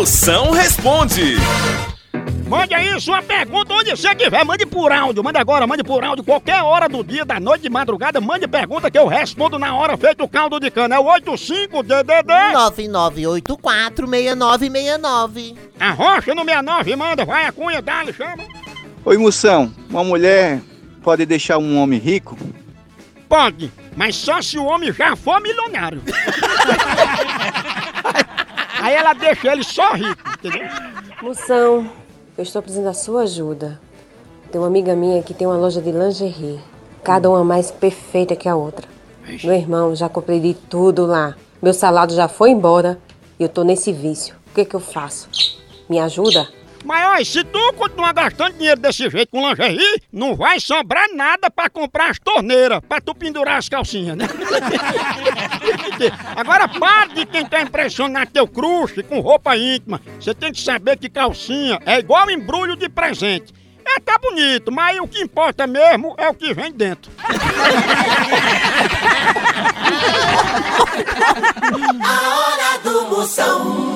Moção responde. Mande aí sua pergunta onde você quiser, mande por áudio, mande agora, mande por áudio, qualquer hora do dia, da noite, de madrugada, mande pergunta que eu respondo na hora, feito o caldo de cana, é o 85DDD. 99846969. A rocha no 69, manda, vai a cunha, dá-lhe, chama. Oi, moção. Uma mulher pode deixar um homem rico? Pode, mas só se o homem já for milionário. ela deixa ele só rico, entendeu? Moção, eu estou precisando da sua ajuda. Tem uma amiga minha que tem uma loja de lingerie. Cada uma mais perfeita que a outra. Meu irmão, já comprei de tudo lá. Meu salário já foi embora e eu tô nesse vício. O que que eu faço? Me ajuda? Mas olha, se tu continuar gastando dinheiro desse jeito com lingerie, não vai sobrar nada pra comprar as torneiras, pra tu pendurar as calcinhas, né? Agora para de tentar impressionar teu crush com roupa íntima. Você tem que saber que calcinha é igual embrulho de presente. É até bonito, mas o que importa mesmo é o que vem dentro. A hora do Moção.